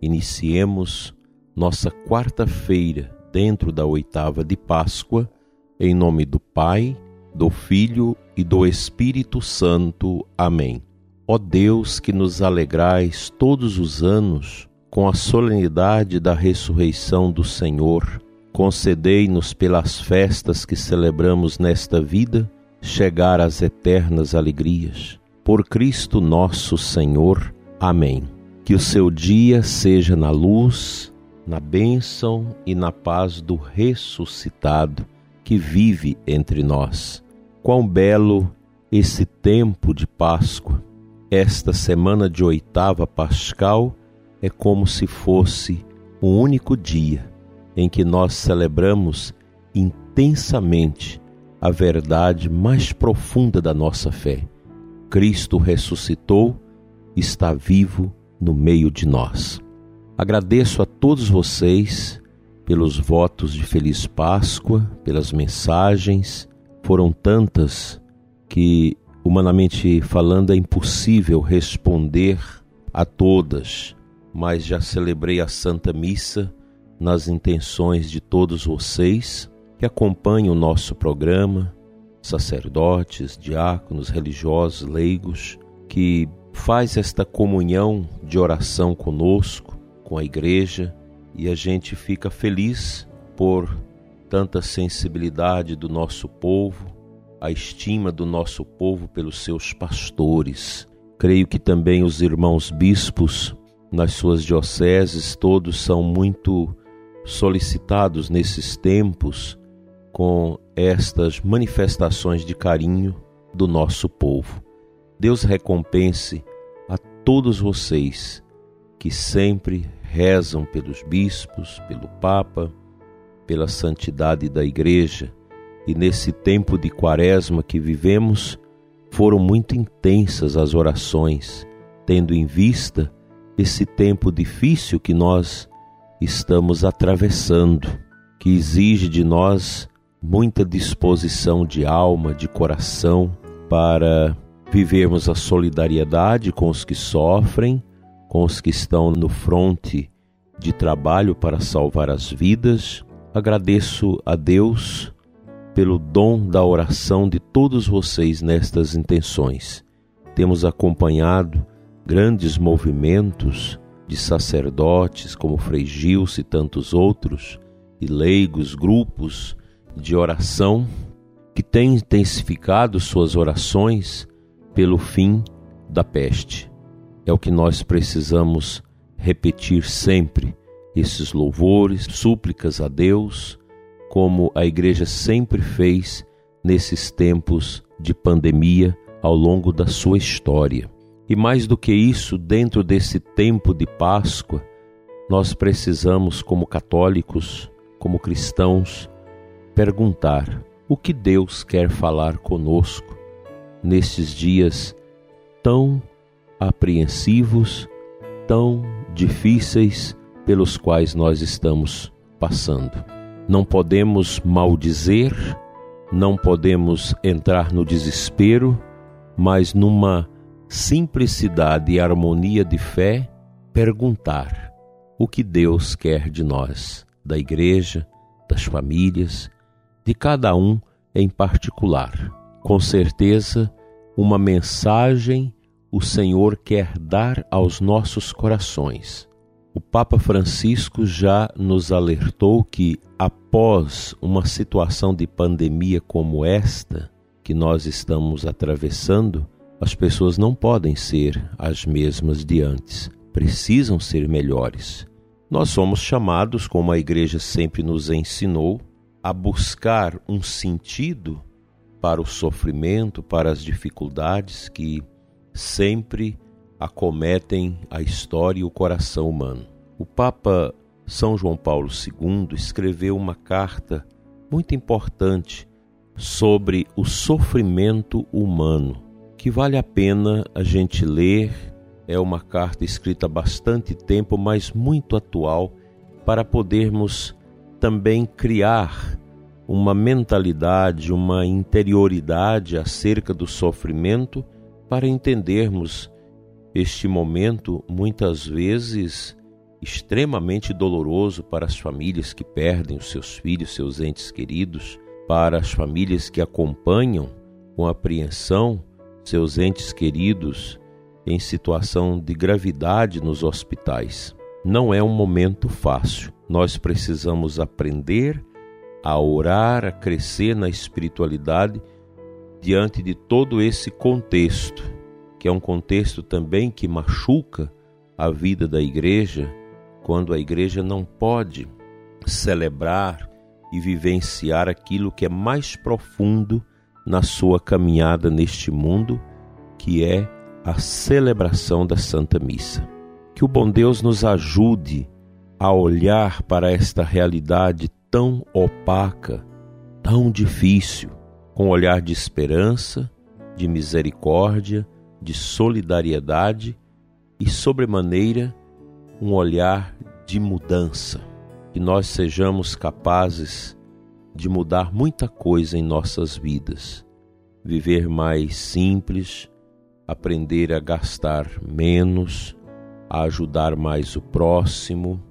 iniciemos nossa quarta-feira dentro da oitava de Páscoa, em nome do Pai, do Filho e do Espírito Santo. Amém. Ó Deus que nos alegrais todos os anos com a solenidade da ressurreição do Senhor, concedei-nos pelas festas que celebramos nesta vida chegar às eternas alegrias. Por Cristo nosso Senhor. Amém. Que o seu dia seja na luz, na bênção e na paz do ressuscitado que vive entre nós. Quão belo esse tempo de Páscoa! Esta semana de oitava pascal é como se fosse um único dia em que nós celebramos intensamente a verdade mais profunda da nossa fé. Cristo ressuscitou, está vivo no meio de nós. Agradeço a todos vocês pelos votos de Feliz Páscoa, pelas mensagens. Foram tantas que, humanamente falando, é impossível responder a todas, mas já celebrei a Santa Missa nas intenções de todos vocês que acompanham o nosso programa, sacerdotes, diáconos, religiosos, leigos, que faz esta comunhão de oração conosco, com a igreja, e a gente fica feliz por tanta sensibilidade do nosso povo, a estima do nosso povo pelos seus pastores. Creio que também os irmãos bispos nas suas dioceses todos são muito solicitados nesses tempos com estas manifestações de carinho do nosso povo. Deus recompense a todos vocês que sempre rezam pelos bispos, pelo Papa, pela santidade da Igreja. E nesse tempo de quaresma que vivemos, foram muito intensas as orações, tendo em vista esse tempo difícil que nós estamos atravessando, que exige de nós muita disposição de alma, de coração para vivermos a solidariedade com os que sofrem, com os que estão no fronte de trabalho para salvar as vidas. Agradeço a Deus pelo dom da oração de todos vocês nestas intenções. Temos acompanhado grandes movimentos de sacerdotes como Frei Gilson e tantos outros, e leigos, grupos de oração que tem intensificado suas orações pelo fim da peste. É o que nós precisamos repetir sempre, esses louvores, súplicas a Deus, como a igreja sempre fez nesses tempos de pandemia ao longo da sua história. E mais do que isso, dentro desse tempo de Páscoa, nós precisamos, como católicos, como cristãos, perguntar o que Deus quer falar conosco nesses dias tão apreensivos, tão difíceis pelos quais nós estamos passando. Não podemos maldizer, não podemos entrar no desespero, mas numa simplicidade e harmonia de fé, perguntar o que Deus quer de nós, da igreja, das famílias, de cada um em particular. Com certeza, uma mensagem o Senhor quer dar aos nossos corações. O Papa Francisco já nos alertou que, após uma situação de pandemia como esta que nós estamos atravessando, as pessoas não podem ser as mesmas de antes, precisam ser melhores. Nós somos chamados, como a igreja sempre nos ensinou, a buscar um sentido para o sofrimento, para as dificuldades que sempre acometem a história e o coração humano. O Papa São João Paulo II escreveu uma carta muito importante sobre o sofrimento humano, que vale a pena a gente ler. É uma carta escrita há bastante tempo, mas muito atual, para podermos também criar uma mentalidade, uma interioridade acerca do sofrimento, para entendermos este momento muitas vezes extremamente doloroso para as famílias que perdem os seus filhos, seus entes queridos, para as famílias que acompanham com apreensão seus entes queridos em situação de gravidade nos hospitais. Não é um momento fácil. Nós precisamos aprender a orar, a crescer na espiritualidade diante de todo esse contexto, que é um contexto também que machuca a vida da igreja quando a igreja não pode celebrar e vivenciar aquilo que é mais profundo na sua caminhada neste mundo, que é a celebração da Santa Missa. Que o bom Deus nos ajude a olhar para esta realidade tão opaca, tão difícil, com olhar de esperança, de misericórdia, de solidariedade e, sobremaneira, um olhar de mudança, que nós sejamos capazes de mudar muita coisa em nossas vidas, viver mais simples, aprender a gastar menos, a ajudar mais o próximo,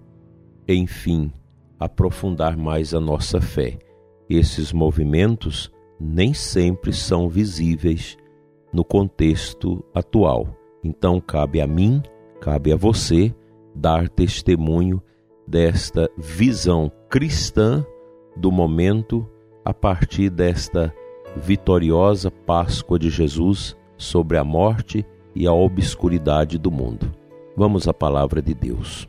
enfim, aprofundar mais a nossa fé. Esses movimentos nem sempre são visíveis no contexto atual. Então cabe a mim, cabe a você dar testemunho desta visão cristã do momento a partir desta vitoriosa Páscoa de Jesus sobre a morte e a obscuridade do mundo. Vamos à palavra de Deus.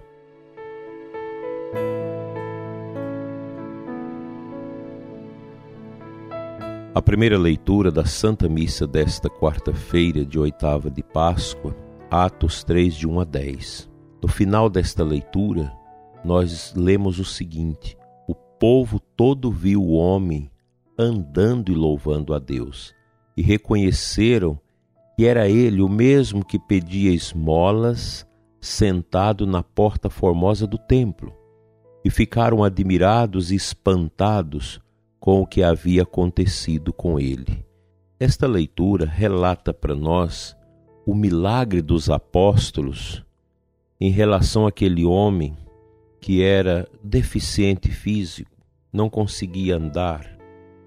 A primeira leitura da Santa Missa desta quarta-feira de oitava de Páscoa, Atos 3, de 1 a 10. No final desta leitura, nós lemos o seguinte: O povo todo viu o homem andando e louvando a Deus, e reconheceram que era ele o mesmo que pedia esmolas sentado na porta formosa do templo, e ficaram admirados e espantados com o que havia acontecido com ele. Esta leitura relata para nós o milagre dos apóstolos em relação àquele homem que era deficiente físico, não conseguia andar,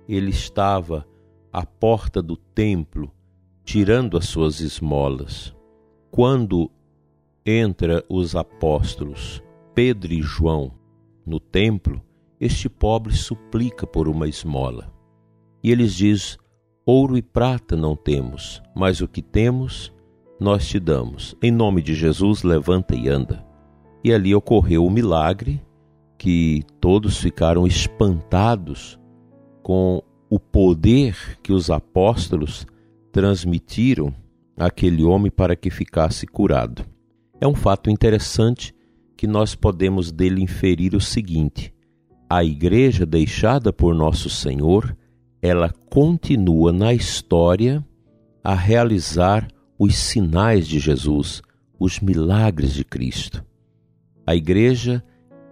ele estava à porta do templo tirando as suas esmolas. Quando entra os apóstolos Pedro e João no templo, este pobre suplica por uma esmola. E eles diz: Ouro e prata não temos, mas o que temos nós te damos. Em nome de Jesus, levanta e anda. E ali ocorreu o milagre que todos ficaram espantados com o poder que os apóstolos transmitiram àquele homem para que ficasse curado. É um fato interessante que nós podemos dele inferir o seguinte: a igreja deixada por nosso Senhor, ela continua na história a realizar os sinais de Jesus, os milagres de Cristo. A igreja,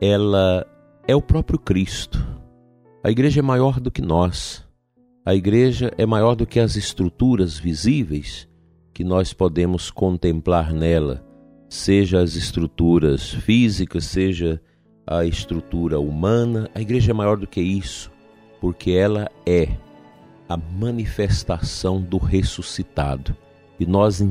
ela é o próprio Cristo. A igreja é maior do que nós. A igreja é maior do que as estruturas visíveis que nós podemos contemplar nela, seja as estruturas físicas, seja a estrutura humana. A igreja é maior do que isso, porque ela é a manifestação do ressuscitado e nós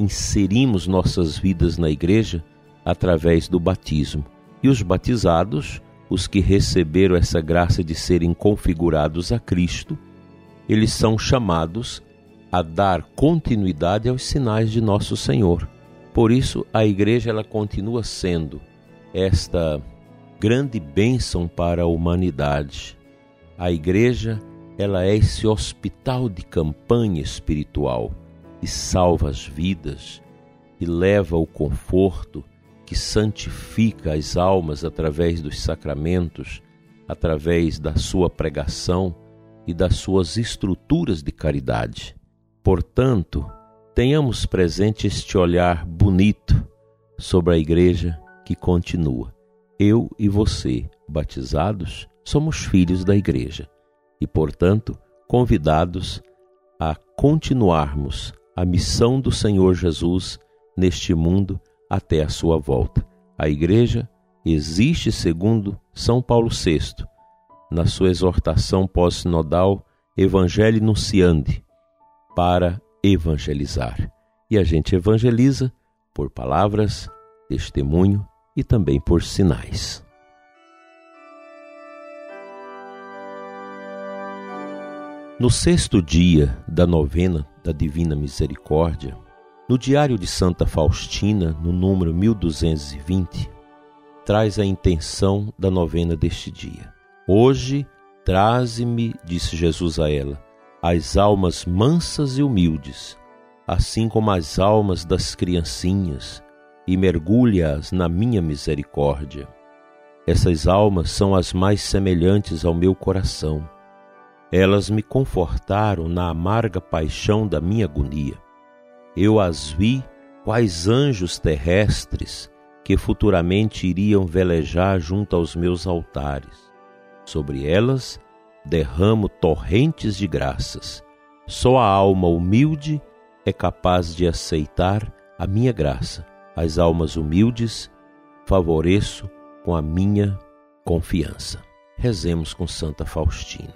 inserimos nossas vidas na igreja através do batismo. E os batizados, os que receberam essa graça de serem configurados a Cristo, eles são chamados a dar continuidade aos sinais de nosso Senhor. Por isso, a igreja ela continua sendo esta grande bênção para a humanidade. A igreja ela é esse hospital de campanha espiritual e salva as vidas, e leva o conforto que santifica as almas através dos sacramentos, através da sua pregação e das suas estruturas de caridade. Portanto, tenhamos presente este olhar bonito sobre a igreja que continua. Eu e você, batizados, somos filhos da igreja e, portanto, convidados a continuarmos a missão do Senhor Jesus neste mundo até a sua volta. A igreja existe segundo São Paulo VI, na sua exortação pós-sinodal Evangelho Nunciandi, para evangelizar. E a gente evangeliza por palavras, testemunho e também por sinais. No sexto dia da novena da Divina Misericórdia, no Diário de Santa Faustina, no número 1220, traz a intenção da novena deste dia. Hoje, traze-me, disse Jesus a ela, as almas mansas e humildes, assim como as almas das criancinhas, e mergulha-as na minha misericórdia. Essas almas são as mais semelhantes ao meu coração elas me confortaram na amarga paixão da minha agonia. Eu as vi quais anjos terrestres que futuramente iriam velejar junto aos meus altares. Sobre elas derramo torrentes de graças. Só a alma humilde é capaz de aceitar a minha graça. As almas humildes favoreço com a minha confiança. Rezemos com Santa Faustina.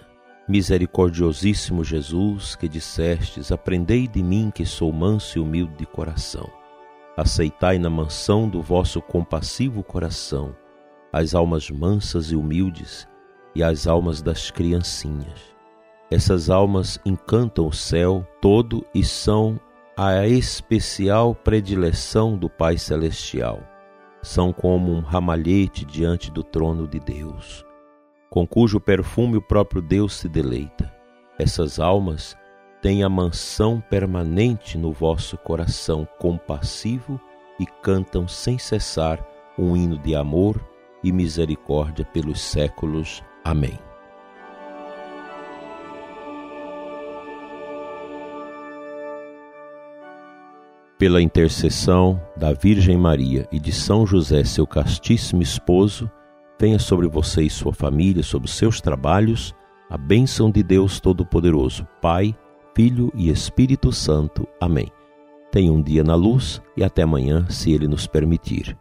Misericordiosíssimo Jesus, que dissestes: Aprendei de mim, que sou manso e humilde de coração. Aceitai na mansão do vosso compassivo coração as almas mansas e humildes e as almas das criancinhas. Essas almas encantam o céu todo e são a especial predileção do Pai Celestial. São como um ramalhete diante do trono de Deus com cujo perfume o próprio Deus se deleita. Essas almas têm a mansão permanente no vosso coração compassivo e cantam sem cessar um hino de amor e misericórdia pelos séculos. Amém. Pela intercessão da Virgem Maria e de São José, seu castíssimo esposo, Tenha sobre você e sua família, sobre seus trabalhos, a bênção de Deus Todo-Poderoso, Pai, Filho e Espírito Santo. Amém. Tenha um dia na luz e até amanhã, se Ele nos permitir.